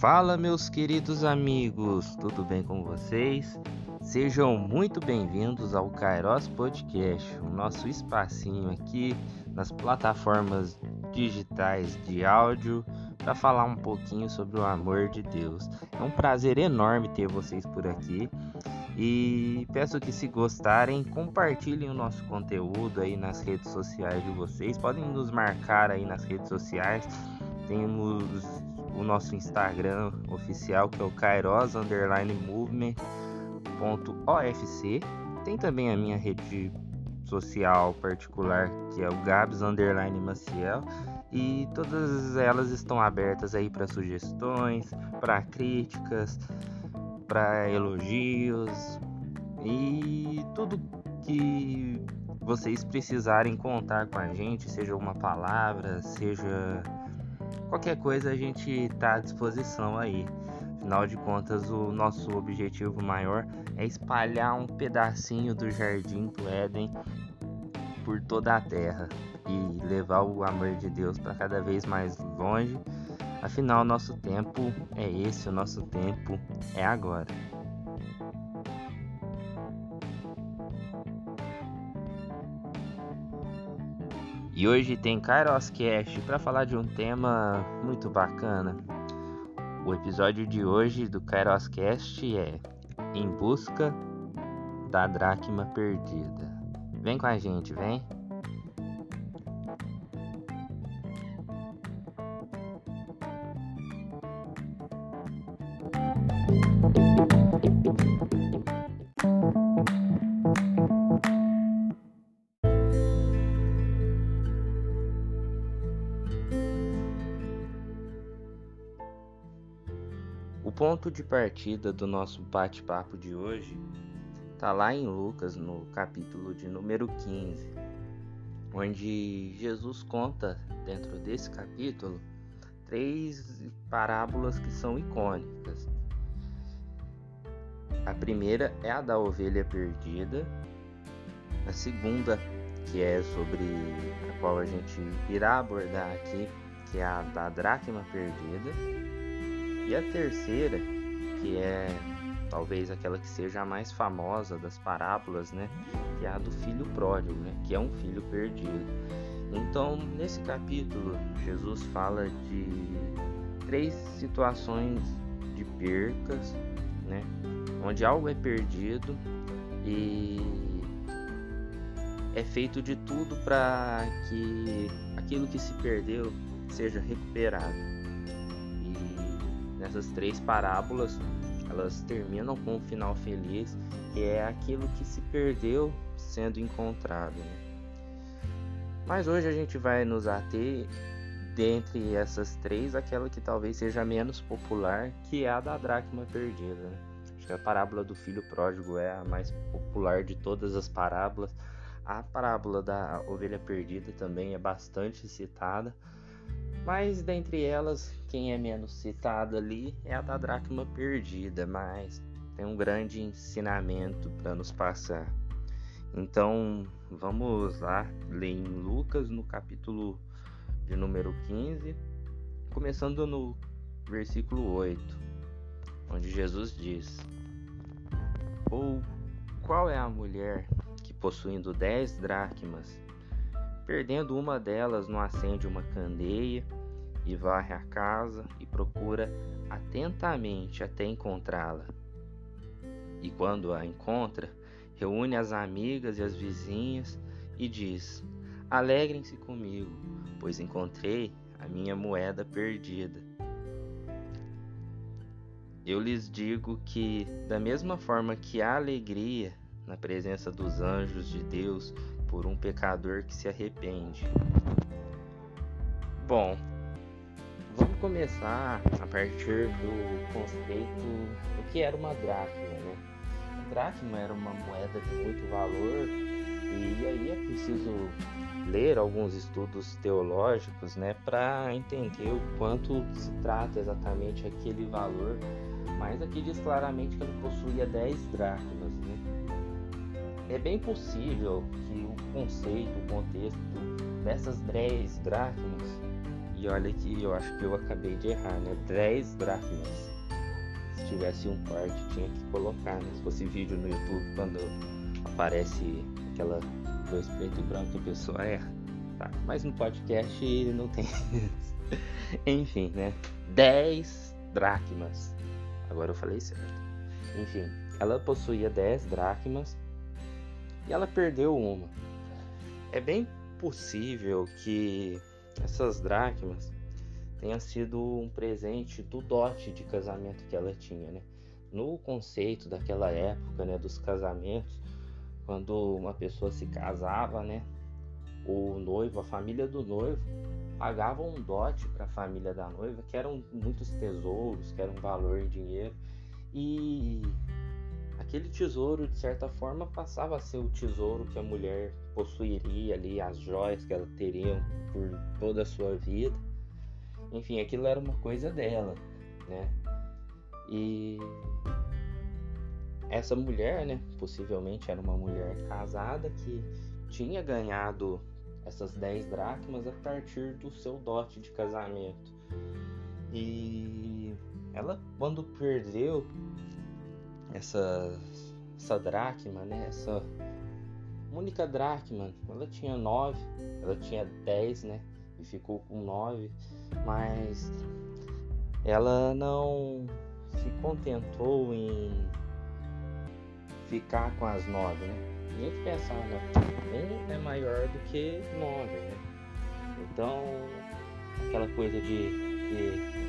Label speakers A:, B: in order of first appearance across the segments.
A: Fala, meus queridos amigos, tudo bem com vocês? Sejam muito bem-vindos ao Kairos Podcast, o nosso espacinho aqui nas plataformas digitais de áudio para falar um pouquinho sobre o amor de Deus. É um prazer enorme ter vocês por aqui e peço que se gostarem, compartilhem o nosso conteúdo aí nas redes sociais de vocês. Podem nos marcar aí nas redes sociais. Temos o nosso Instagram oficial que é o Kairos Underline Movement .ofc. Tem também a minha rede social particular que é o Gabs Underline Maciel e todas elas estão abertas aí para sugestões, para críticas, para elogios e tudo que vocês precisarem contar com a gente, seja uma palavra, seja qualquer coisa, a gente está à disposição aí. Afinal de contas, o nosso objetivo maior é espalhar um pedacinho do jardim do Éden por toda a terra e levar o amor de Deus para cada vez mais longe. Afinal, nosso tempo é esse, o nosso tempo é agora. E hoje tem Kairos Cast para falar de um tema muito bacana. O episódio de hoje do Kairos Cast é Em Busca da Dracma Perdida. Vem com a gente, vem! Ponto de partida do nosso bate-papo de hoje está lá em Lucas, no capítulo de número 15, onde Jesus conta, dentro desse capítulo, três parábolas que são icônicas. A primeira é a da ovelha perdida, a segunda, que é sobre a qual a gente irá abordar aqui, que é a da dracma perdida, e a terceira, que é talvez aquela que seja a mais famosa das parábolas, né, que é a do filho pródigo, né, que é um filho perdido. Então, nesse capítulo, Jesus fala de três situações de percas, né, onde algo é perdido e é feito de tudo para que aquilo que se perdeu seja recuperado. Nessas três parábolas, elas terminam com um final feliz, que é aquilo que se perdeu sendo encontrado. Né? Mas hoje a gente vai nos ater dentre essas três, aquela que talvez seja menos popular, que é a da dracma perdida. Né? Acho que a parábola do filho pródigo é a mais popular de todas as parábolas. A parábola da ovelha perdida também é bastante citada, mas dentre elas, quem é menos citada ali é a da dracma perdida, mas tem um grande ensinamento para nos passar. Então, vamos lá ler em Lucas no capítulo de número 15, começando no versículo 8, onde Jesus diz: Ou qual é a mulher que possuindo dez dracmas Perdendo uma delas, não acende uma candeia e varre a casa e procura atentamente até encontrá-la. E quando a encontra, reúne as amigas e as vizinhas e diz: Alegrem-se comigo, pois encontrei a minha moeda perdida. Eu lhes digo que, da mesma forma que há alegria na presença dos anjos de Deus por um pecador que se arrepende. Bom, vamos começar a partir do conceito do que era uma dracma, né? A dracma era uma moeda de muito valor e aí é preciso ler alguns estudos teológicos, né, para entender o quanto se trata exatamente aquele valor. Mas aqui diz claramente que ele possuía 10 dracmas, né? É bem possível que o conceito, o contexto dessas 10 dracmas E olha que eu acho que eu acabei de errar, né? 10 dracmas. Se tivesse um corte, tinha que colocar, né? Se fosse vídeo no YouTube, quando aparece aquela dois preto e branco, a pessoa erra. Tá? Mas no podcast não tem. Enfim, né? 10 dracmas. Agora eu falei certo. Enfim, ela possuía 10 dracmas e ela perdeu uma. É bem possível que essas dracmas tenha sido um presente do dote de casamento que ela tinha, né? No conceito daquela época, né, dos casamentos, quando uma pessoa se casava, né, o noivo, a família do noivo pagava um dote para a família da noiva, que eram muitos tesouros, que era um valor em dinheiro, e aquele tesouro, de certa forma, passava a ser o tesouro que a mulher possuiria ali, as joias que ela teria por toda a sua vida. Enfim, aquilo era uma coisa dela, né? E essa mulher, né, possivelmente era uma mulher casada que tinha ganhado essas 10 dracmas a partir do seu dote de casamento. E ela, quando perdeu essa, essa dracma, né? Essa única dracma, ela tinha 9, ela tinha 10, né? E ficou com 9, mas ela não se contentou em ficar com as 9, né? A gente pensar, né? Um é maior do que 9, né? Então, aquela coisa de, de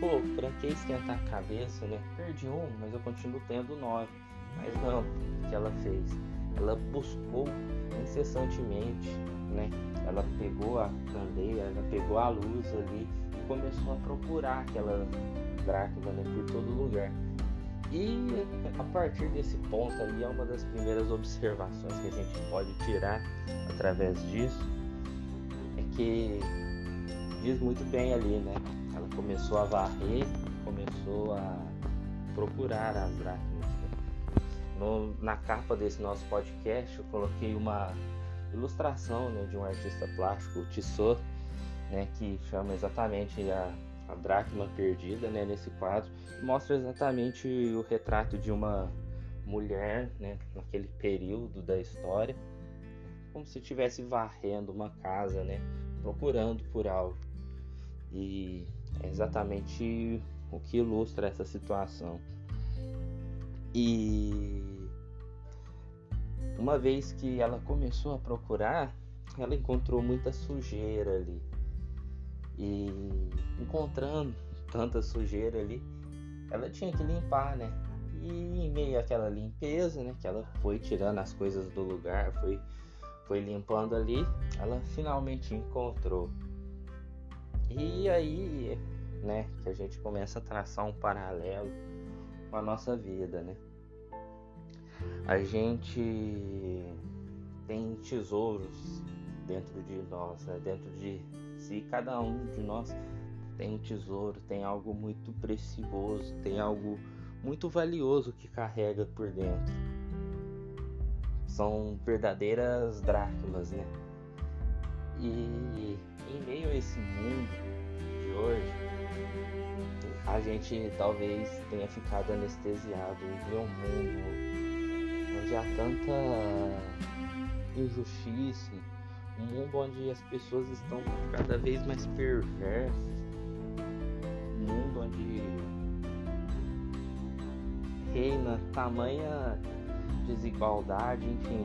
A: pô, pra que esquentar a cabeça, né? Perdi um, mas eu continuo tendo nove. Mas não, o que ela fez? Ela buscou incessantemente, né? Ela pegou a candeia, ela pegou a luz ali e começou a procurar aquela dracma né, por todo lugar. E a partir desse ponto ali é uma das primeiras observações que a gente pode tirar através disso é que diz muito bem ali, né? Começou a varrer, começou a procurar as dracmas. No, na capa desse nosso podcast eu coloquei uma ilustração né, de um artista plástico, o Tissot, né, que chama exatamente a, a dracma perdida né, nesse quadro. Mostra exatamente o retrato de uma mulher né, naquele período da história, como se estivesse varrendo uma casa, né, procurando por algo. E é exatamente o que ilustra essa situação. E uma vez que ela começou a procurar, ela encontrou muita sujeira ali. E encontrando tanta sujeira ali, ela tinha que limpar, né? E em meio àquela limpeza, né, que ela foi tirando as coisas do lugar, foi foi limpando ali, ela finalmente encontrou e aí, né, que a gente começa a traçar um paralelo com a nossa vida, né? A gente tem tesouros dentro de nós, né? dentro de si, cada um de nós tem um tesouro, tem algo muito precioso, tem algo muito valioso que carrega por dentro. São verdadeiras dracmas, né? E em meio a esse mundo de hoje, a gente talvez tenha ficado anestesiado em um mundo onde há tanta injustiça, um mundo onde as pessoas estão cada vez mais perversas, um mundo onde reina tamanha desigualdade, enfim.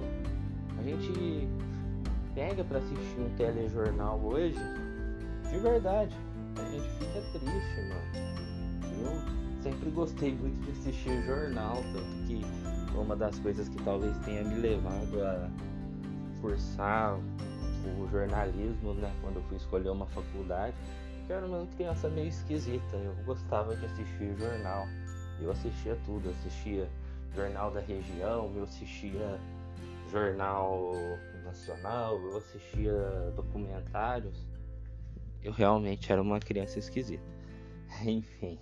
A: A gente pega para assistir um telejornal hoje, de verdade, a gente fica triste, mano. Eu sempre gostei muito de assistir jornal, tanto que uma das coisas que talvez tenha me levado a cursar o jornalismo, né, quando eu fui escolher uma faculdade, eu era uma criança meio esquisita, eu gostava de assistir jornal. Eu assistia tudo, assistia jornal da região, eu assistia jornal nacional, eu assistia documentários. Eu realmente era uma criança esquisita. Enfim.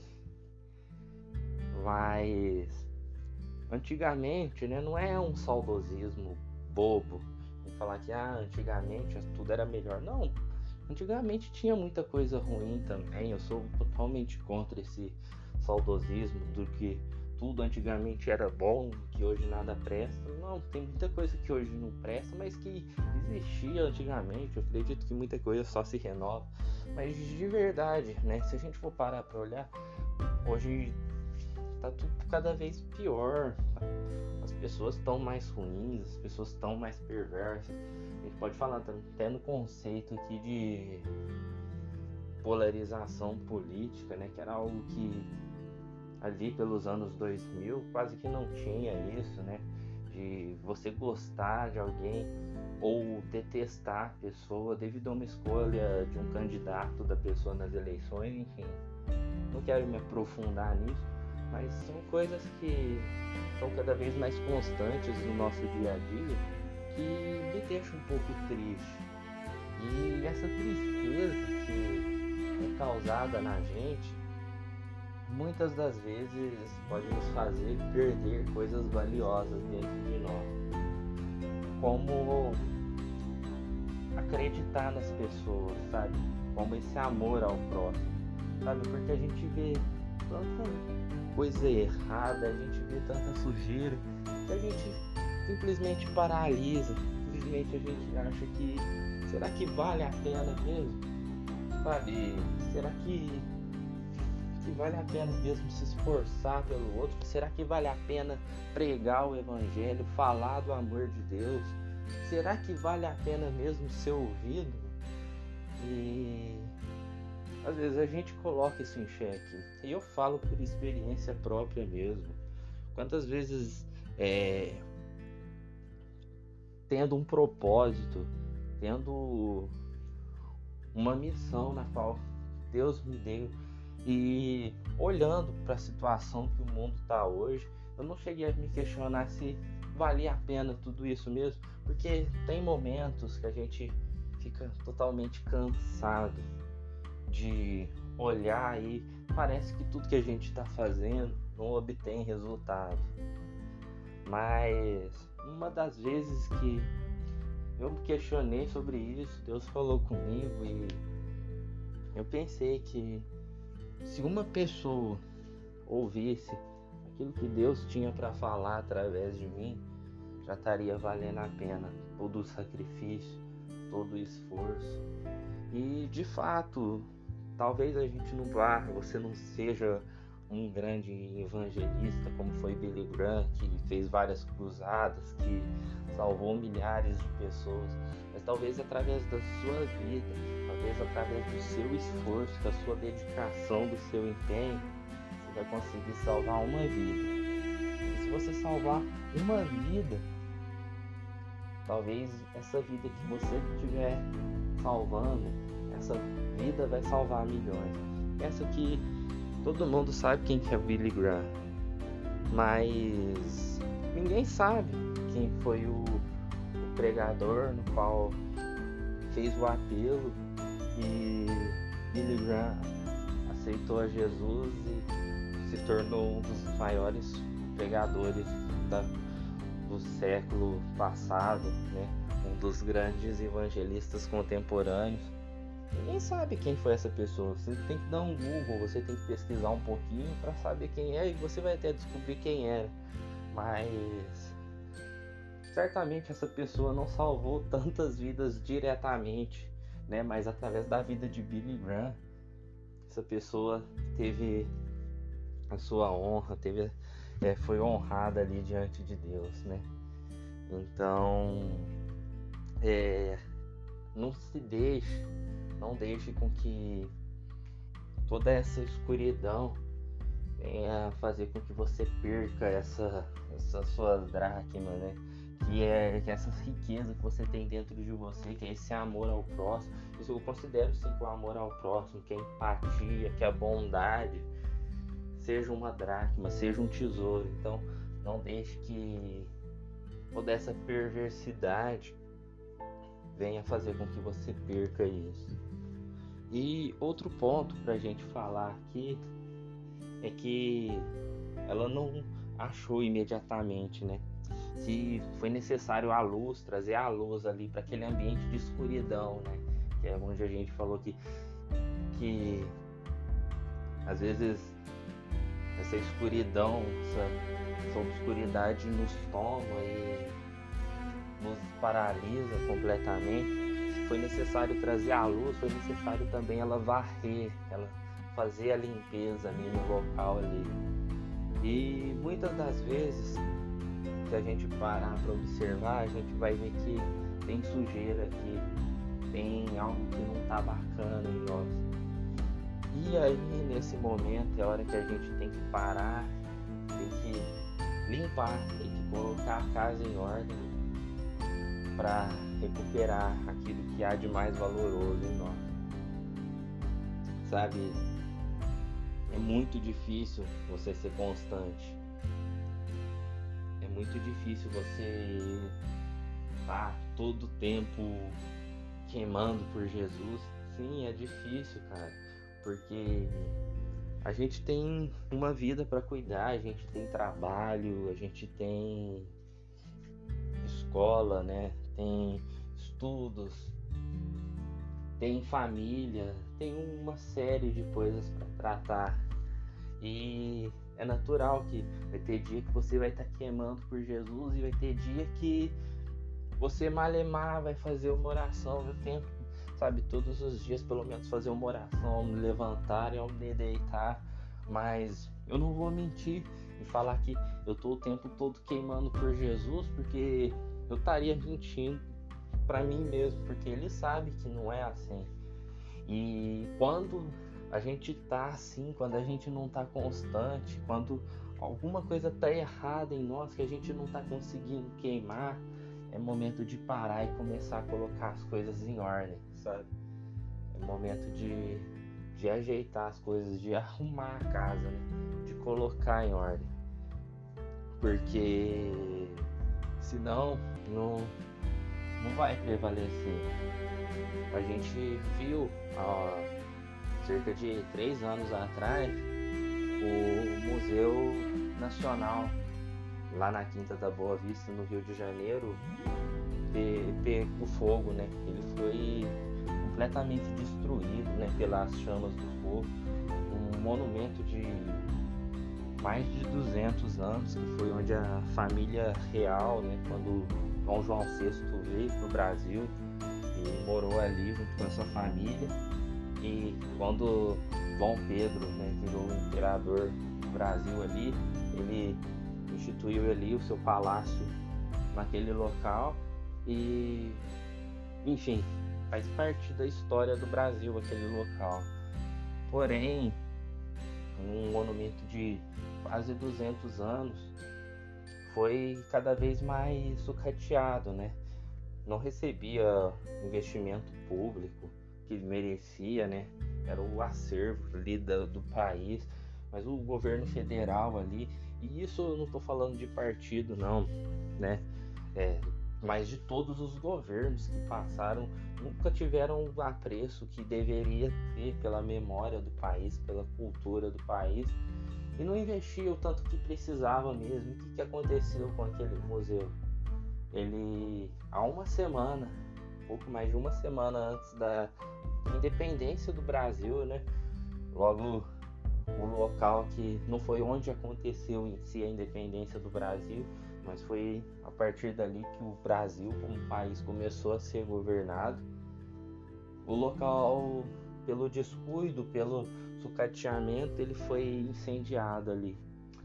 A: Mas antigamente, né, não é um saudosismo bobo falar que ah, antigamente tudo era melhor. Não. Antigamente tinha muita coisa ruim também. Eu sou totalmente contra esse saudosismo do que tudo antigamente era bom, que hoje nada presta. Não, tem muita coisa que hoje não presta, mas que existia antigamente. Eu acredito que muita coisa só se renova. Mas de verdade, né? Se a gente for parar para olhar, hoje tá tudo cada vez pior. As pessoas estão mais ruins, as pessoas estão mais perversas. A gente pode falar até no conceito aqui de polarização política, né? Que era algo que ali pelos anos 2000 quase que não tinha isso, né? De você gostar de alguém ou detestar a pessoa devido a uma escolha de um candidato da pessoa nas eleições, enfim. Não quero me aprofundar nisso, mas são coisas que são cada vez mais constantes no nosso dia a dia que me deixam um pouco triste. E essa tristeza que é causada na gente muitas das vezes pode nos fazer perder coisas valiosas dentro de nós. Como acreditar nas pessoas, sabe? Como esse amor ao próximo, sabe? Porque a gente vê tanta coisa errada, a gente vê tanta sujeira, que a gente simplesmente paralisa, simplesmente a gente acha que será que vale a pena mesmo? Sabe? Será que que vale a pena mesmo se esforçar pelo outro? Será que vale a pena pregar o evangelho, falar do amor de Deus? Será que vale a pena mesmo ser ouvido? E às vezes a gente coloca isso em xeque. E eu falo por experiência própria mesmo. Quantas vezes é, tendo um propósito, tendo uma missão na qual Deus me deu e olhando para a situação que o mundo está hoje, eu não cheguei a me questionar se valia a pena tudo isso mesmo, porque tem momentos que a gente fica totalmente cansado de olhar e parece que tudo que a gente está fazendo não obtém resultado. Mas uma das vezes que eu me questionei sobre isso, Deus falou comigo e eu pensei que se uma pessoa ouvisse aquilo que Deus tinha para falar através de mim, já estaria valendo a pena todo o sacrifício, todo o esforço. E de fato, talvez a gente não vá, você não seja um grande evangelista como foi Billy Graham, que fez várias cruzadas, que salvou milhares de pessoas, mas talvez através da sua vida, talvez através do seu esforço, da sua dedicação, do seu empenho, você vai conseguir salvar uma vida. E se você salvar uma vida, talvez essa vida que você estiver salvando, essa vida vai salvar milhões. Pensa que todo mundo sabe quem é Billy Graham, mas ninguém sabe quem foi o, o pregador no qual fez o apelo e Billy Graham aceitou a Jesus e se tornou um dos maiores pregadores da, do século passado, né? um dos grandes evangelistas contemporâneos. Ninguém sabe quem foi essa pessoa. Você tem que dar um Google, você tem que pesquisar um pouquinho para saber quem é e você vai até descobrir quem era. Mas certamente essa pessoa não salvou tantas vidas diretamente, né? Mas através da vida de Billy Graham, essa pessoa teve a sua honra, teve, é, foi honrada ali diante de Deus, né? Então, é, não se deixe não deixe com que toda essa escuridão venha fazer com que você perca essa, essas suas dracmas, né? Que é, que é essa riqueza que você tem dentro de você, que é esse amor ao próximo. Isso eu considero sim que o amor ao próximo, que a empatia, que a bondade seja uma dracma, seja um tesouro. Então não deixe que toda essa perversidade venha fazer com que você perca isso. E outro ponto para a gente falar aqui é que ela não achou imediatamente, né? Se foi necessário a luz, trazer a luz ali para aquele ambiente de escuridão, né? que é onde a gente falou que, que às vezes essa escuridão, essa, essa obscuridade nos toma e nos paralisa completamente. Se foi necessário trazer a luz, foi necessário também ela varrer, ela fazer a limpeza ali no local ali. E muitas das vezes, se a gente parar para observar, a gente vai ver que tem sujeira aqui, tem algo que não está bacana em nós. E aí, nesse momento, é a hora que a gente tem que parar, tem que limpar, tem que colocar a casa em ordem para recuperar aquilo que há de mais valoroso em nós. Sabe, é muito difícil você ser constante. Muito difícil você estar tá todo tempo queimando por Jesus. Sim, é difícil, cara, porque a gente tem uma vida para cuidar, a gente tem trabalho, a gente tem escola, né? Tem estudos, tem família, tem uma série de coisas para tratar. E é natural que vai ter dia que você vai estar tá queimando por Jesus e vai ter dia que você malemar vai fazer uma oração. Eu tento, sabe, todos os dias pelo menos fazer uma oração, me levantar e me deitar. Mas eu não vou mentir e falar que eu tô o tempo todo queimando por Jesus, porque eu estaria mentindo para mim mesmo, porque ele sabe que não é assim. E quando a gente tá assim, quando a gente não tá constante, quando alguma coisa tá errada em nós que a gente não tá conseguindo queimar, é momento de parar e começar a colocar as coisas em ordem, sabe? É momento de, de ajeitar as coisas, de arrumar a casa, né? de colocar em ordem. Porque senão não, não vai prevalecer. A gente viu há cerca de três anos atrás o Museu Nacional lá na Quinta da Boa Vista, no Rio de Janeiro, pegou fogo, né? Ele foi completamente destruído, né? Pelas chamas do fogo. Um monumento de mais de 200 anos, que foi onde a família real, né? Quando Dom João VI veio para o Brasil e morou ali junto com a sua família. E quando Dom Pedro né, virou o imperador do Brasil ali, ele instituiu ali o seu palácio naquele local e, enfim, faz parte da história do Brasil aquele local. Porém, um monumento de quase 200 anos foi cada vez mais sucateado, né? Não recebia investimento público que merecia, né? Era o acervo ali do, do país, mas o governo federal ali e isso eu não estou falando de partido, não, né? É, mas de todos os governos que passaram nunca tiveram o apreço que deveria ter pela memória do país, pela cultura do país e não investiu tanto que precisava mesmo. O que, que aconteceu com aquele museu? Ele, há uma semana, pouco mais de uma semana antes da independência do Brasil, né? Logo um local que não foi onde aconteceu em si a independência do Brasil, mas foi a partir dali que o Brasil como país começou a ser governado. O local, pelo descuido, pelo sucateamento, ele foi incendiado ali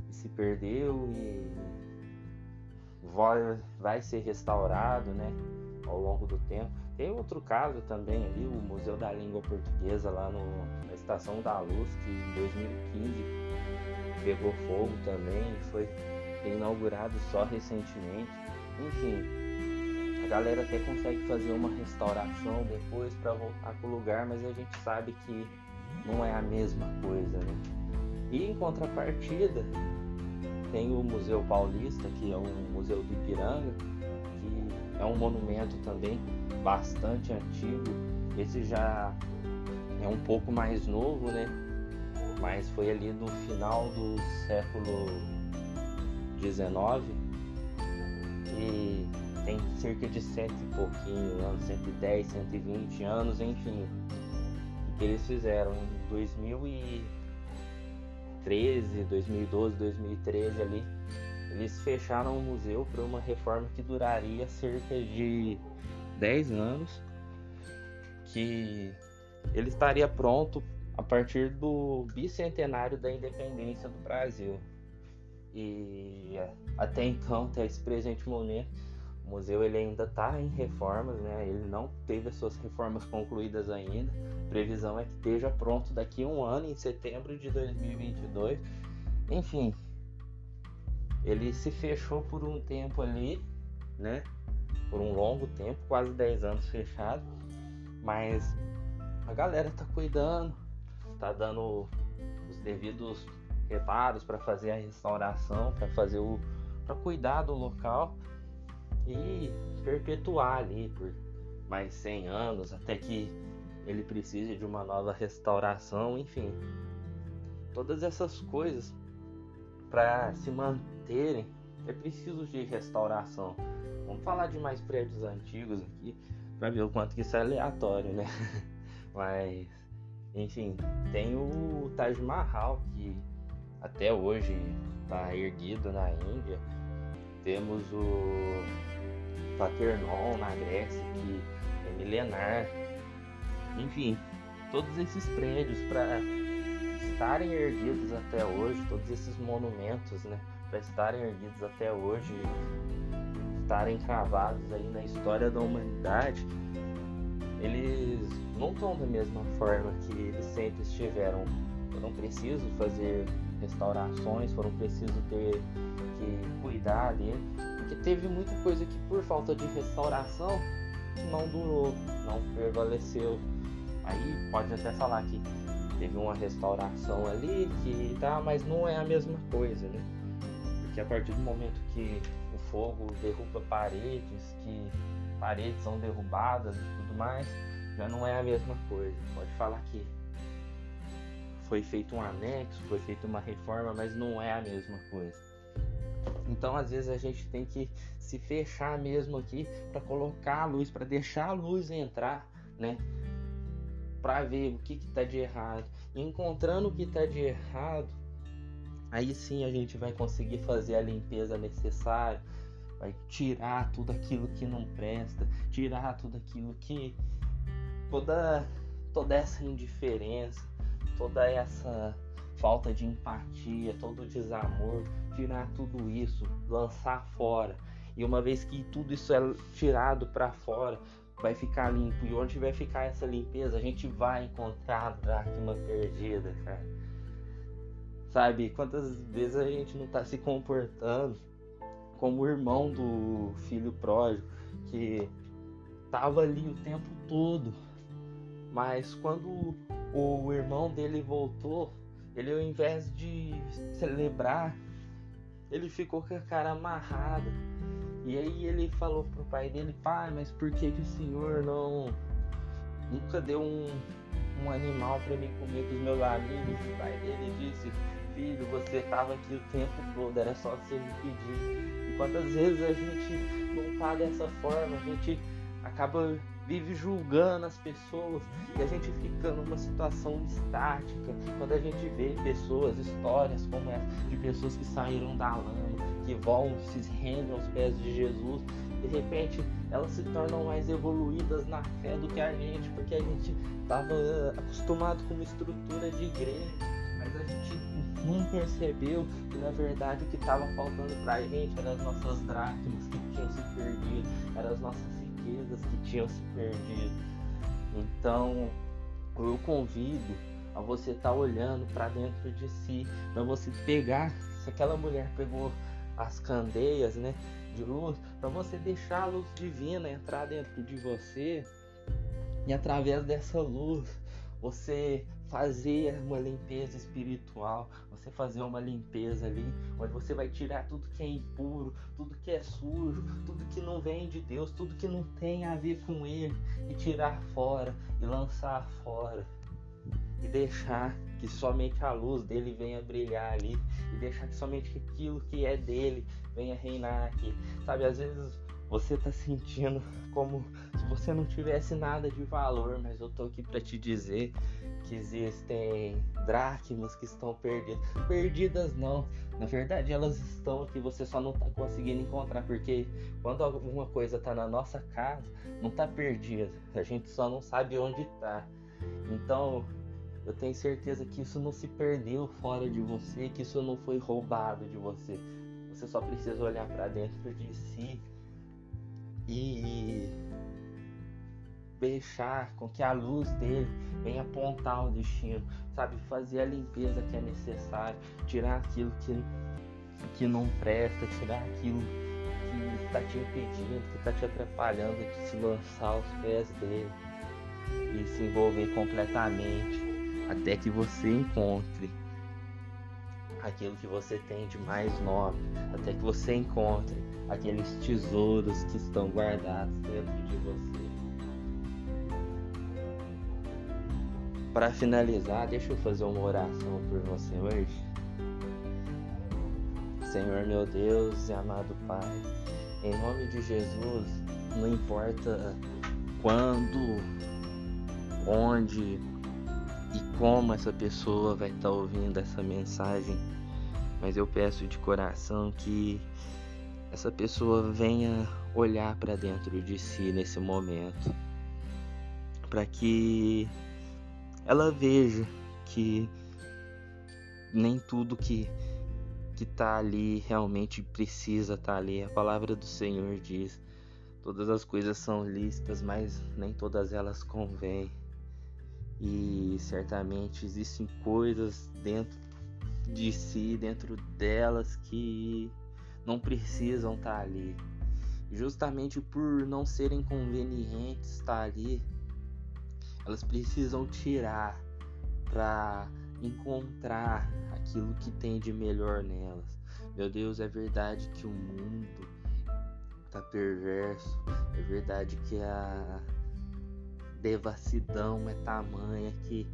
A: e se perdeu e vai, vai ser restaurado, né, ao longo do tempo. Tem outro caso também ali, o Museu da Língua Portuguesa lá no, na Estação da Luz, que em 2015 pegou fogo também, foi inaugurado só recentemente. Enfim, a galera até consegue fazer uma restauração depois para voltar para o lugar, mas a gente sabe que não é a mesma coisa, né? E em contrapartida, tem o Museu Paulista, que é um museu do Ipiranga, é um monumento também bastante antigo. Esse já é um pouco mais novo, né? Mas foi ali no final do século XIX e tem cerca de cento e pouquinho anos, 110, 120 anos, enfim. O que eles fizeram em 2013, 2012, 2013 ali, eles fecharam o museu para uma reforma que duraria cerca de 10 anos, que ele estaria pronto a partir do bicentenário da independência do Brasil. E até então, até esse presente momento, o museu ele ainda está em reformas, né? Ele não teve as suas reformas concluídas ainda. A previsão é que esteja pronto daqui a um ano, em setembro de 2022. Enfim, ele se fechou por um tempo ali, né? Por um longo tempo, quase 10 anos fechado. Mas a galera tá cuidando, tá dando os devidos reparos para fazer a restauração, para fazer o para cuidar do local e perpetuar ali por mais 100 anos até que ele precise de uma nova restauração, enfim. Todas essas coisas para se manterem é preciso de restauração. Vamos falar de mais prédios antigos aqui para ver o quanto que isso é aleatório, né? Mas enfim, tem o Taj Mahal que até hoje está erguido na Índia. Temos o Paternon na Grécia, que é milenar. Enfim, todos esses prédios para estarem erguidos até hoje, todos esses monumentos, né, para estarem erguidos até hoje, estarem cravados aí na história da humanidade, eles não estão da mesma forma que eles sempre estiveram. Foram preciso fazer restaurações, foram preciso ter que cuidar dele, porque teve muita coisa que por falta de restauração não durou, não prevaleceu. Aí pode até falar que teve uma restauração ali que tá, mas não é a mesma coisa, né? Porque a partir do momento que o fogo derruba paredes, que paredes são derrubadas e tudo mais, já não é a mesma coisa. Pode falar que foi feito um anexo, foi feita uma reforma, mas não é a mesma coisa. Então, às vezes a gente tem que se fechar mesmo aqui para colocar a luz, para deixar a luz entrar, né? Para ver o que está de errado. E encontrando o que está de errado, aí sim a gente vai conseguir fazer a limpeza necessária, vai tirar tudo aquilo que não presta, tirar tudo aquilo que toda toda essa indiferença, toda essa falta de empatia, todo o desamor, tirar tudo isso, lançar fora. E uma vez que tudo isso é tirado para fora, vai ficar limpo. E onde vai ficar essa limpeza, a gente vai encontrar a dracma perdida, cara. Sabe, quantas vezes a gente não tá se comportando como o irmão do filho pródigo, que tava ali o tempo todo, mas quando o irmão dele voltou, ele ao invés de celebrar, ele ficou com a cara amarrada. E aí ele falou pro pai dele, pai, mas por que, que o senhor não nunca deu um, um animal para mim comer com os meus amigos? O pai dele disse, filho, você tava aqui o tempo todo, era só você me pedir. E quantas vezes a gente não tá dessa forma, a gente acaba vive julgando as pessoas e a gente fica numa situação estática quando a gente vê pessoas, histórias como essa, de pessoas que saíram da lama, que vão, se rendem aos pés de Jesus, de repente elas se tornam mais evoluídas na fé do que a gente, porque a gente estava acostumado com uma estrutura de igreja, mas a gente não percebeu que na verdade o que estava faltando para a gente eram as nossas dracmas que tinham se perdido, eram as nossas riquezas que tinham se perdido. Então, eu convido a você estar tá olhando para dentro de si, para você pegar, se aquela mulher pegou as candeias, né, de luz, para você deixar a luz divina entrar dentro de você e através dessa luz você fazer uma limpeza espiritual, você fazer uma limpeza ali, onde você vai tirar tudo que é impuro, tudo que é sujo, tudo que não vem de Deus, tudo que não tem a ver com Ele, e tirar fora e lançar fora. E deixar que somente a luz dele venha brilhar ali, e deixar que somente aquilo que é dele venha reinar aqui. Sabe, às vezes você tá sentindo como se você não tivesse nada de valor, mas eu tô aqui para te dizer que existem dracmas que estão perdidas. Perdidas não, na verdade elas estão aqui, você só não tá conseguindo encontrar, porque quando alguma coisa tá na nossa casa, não tá perdida, a gente só não sabe onde tá. Então, eu tenho certeza que isso não se perdeu fora de você, que isso não foi roubado de você. Você só precisa olhar para dentro de si e deixar com que a luz dele venha apontar o destino, sabe? Fazer a limpeza que é necessária, tirar aquilo que, que não presta, tirar aquilo que está te impedindo, que está te atrapalhando de se lançar aos pés dele e se envolver completamente até que você encontre aquilo que você tem de mais nobre, até que você encontre aqueles tesouros que estão guardados dentro de você. Para finalizar, deixa eu fazer uma oração por você hoje. Senhor meu Deus e amado Pai, em nome de Jesus, não importa quando, onde e como essa pessoa vai estar ouvindo essa mensagem, mas eu peço de coração que essa pessoa venha olhar para dentro de si nesse momento, para que ela veja que nem tudo que que tá ali realmente precisa estar tá ali. A palavra do Senhor diz: todas as coisas são lícitas, mas nem todas elas convêm. E certamente existem coisas dentro de si, dentro delas que não precisam estar tá ali. Justamente por não serem convenientes estar tá ali, elas precisam tirar para encontrar aquilo que tem de melhor nelas. Meu Deus, é verdade que o mundo tá perverso, é verdade que a devassidão é tamanha que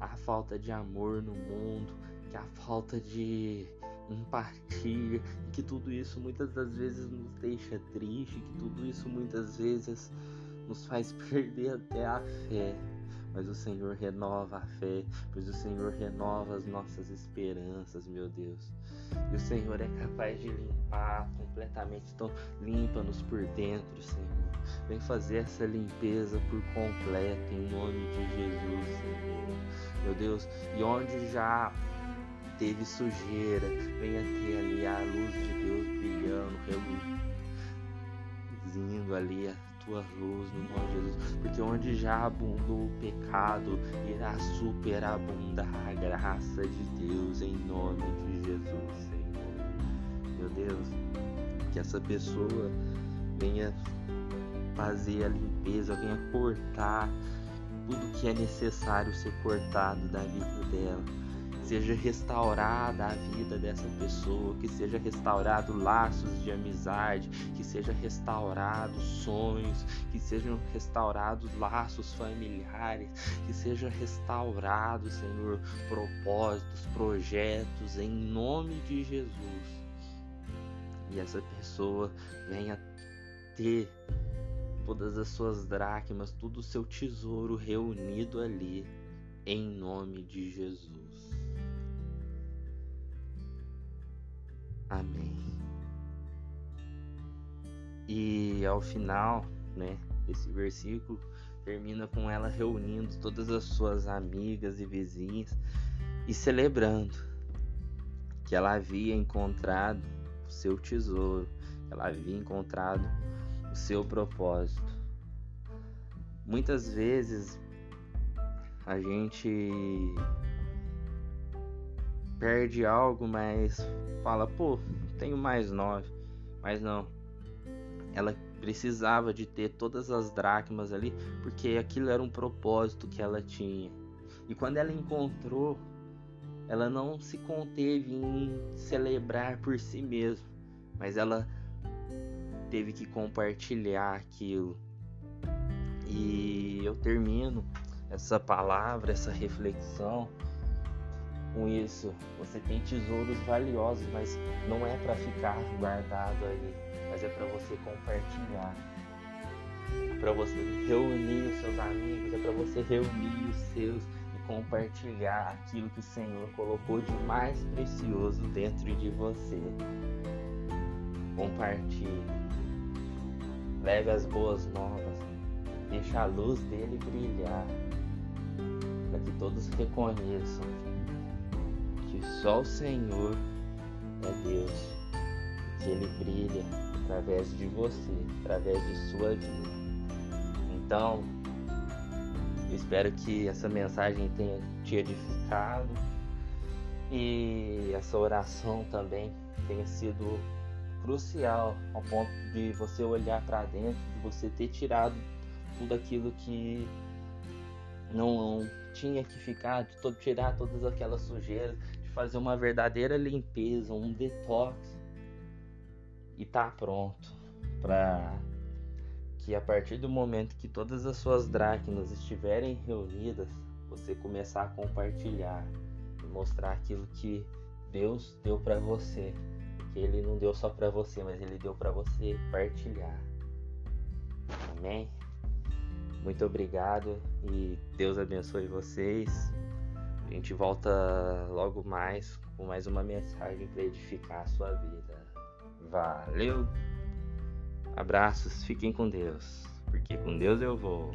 A: a falta de amor no mundo, que a falta de empatia, que tudo isso muitas das vezes nos deixa triste, que tudo isso muitas vezes nos faz perder até a fé. Mas o Senhor renova a fé, pois o Senhor renova as nossas esperanças, meu Deus. E o Senhor é capaz de limpar completamente, então limpa-nos por dentro, Senhor. Vem fazer essa limpeza por completo em nome de Jesus, Senhor. Meu Deus, e onde já teve sujeira, venha ter ali a luz de Deus brilhando, reluzindo ali a tua luz no nome de Jesus, porque onde já abundou o pecado, irá superabundar a graça de Deus em nome de Jesus, Senhor. Meu Deus, que essa pessoa venha fazer a limpeza, venha cortar tudo que é necessário ser cortado da vida dela seja restaurada a vida dessa pessoa, que seja restaurado laços de amizade, que seja restaurado sonhos, que sejam restaurados laços familiares, que seja restaurado, Senhor, propósitos, projetos em nome de Jesus. E essa pessoa venha ter todas as suas dracmas, todo o seu tesouro reunido ali em nome de Jesus. E ao final, né, desse versículo, termina com ela reunindo todas as suas amigas e vizinhas e celebrando que ela havia encontrado o seu tesouro, ela havia encontrado o seu propósito. Muitas vezes a gente perde algo, mas fala, pô, tenho mais nove. Mas não. Ela precisava de ter todas as dracmas ali, porque aquilo era um propósito que ela tinha. E quando ela encontrou, ela não se conteve em celebrar por si mesma, mas ela teve que compartilhar aquilo. E eu termino essa palavra, essa reflexão com isso. Você tem tesouros valiosos, mas não é para ficar guardado aí, mas é para você compartilhar. É para você reunir os seus amigos, é para você reunir os seus e compartilhar aquilo que o Senhor colocou de mais precioso dentro de você. Compartilhe. Leve as boas novas. Deixa a luz dele brilhar. Para que todos reconheçam que só o Senhor é Deus. Que ele brilha através de você, através de sua vida. Então, eu espero que essa mensagem tenha te edificado e essa oração também tenha sido crucial ao ponto de você olhar para dentro, de você ter tirado tudo aquilo que não tinha que ficar, de tirar todas aquelas sujeiras, de fazer uma verdadeira limpeza, um detox e tá pronto para que a partir do momento que todas as suas dracmas estiverem reunidas, você começar a compartilhar e mostrar aquilo que Deus deu para você que ele não deu só para você, mas ele deu para você partilhar. Amém? Muito obrigado e Deus abençoe vocês. A gente volta logo mais com mais uma mensagem para edificar a sua vida. Valeu! Abraços, fiquem com Deus, porque com Deus eu vou.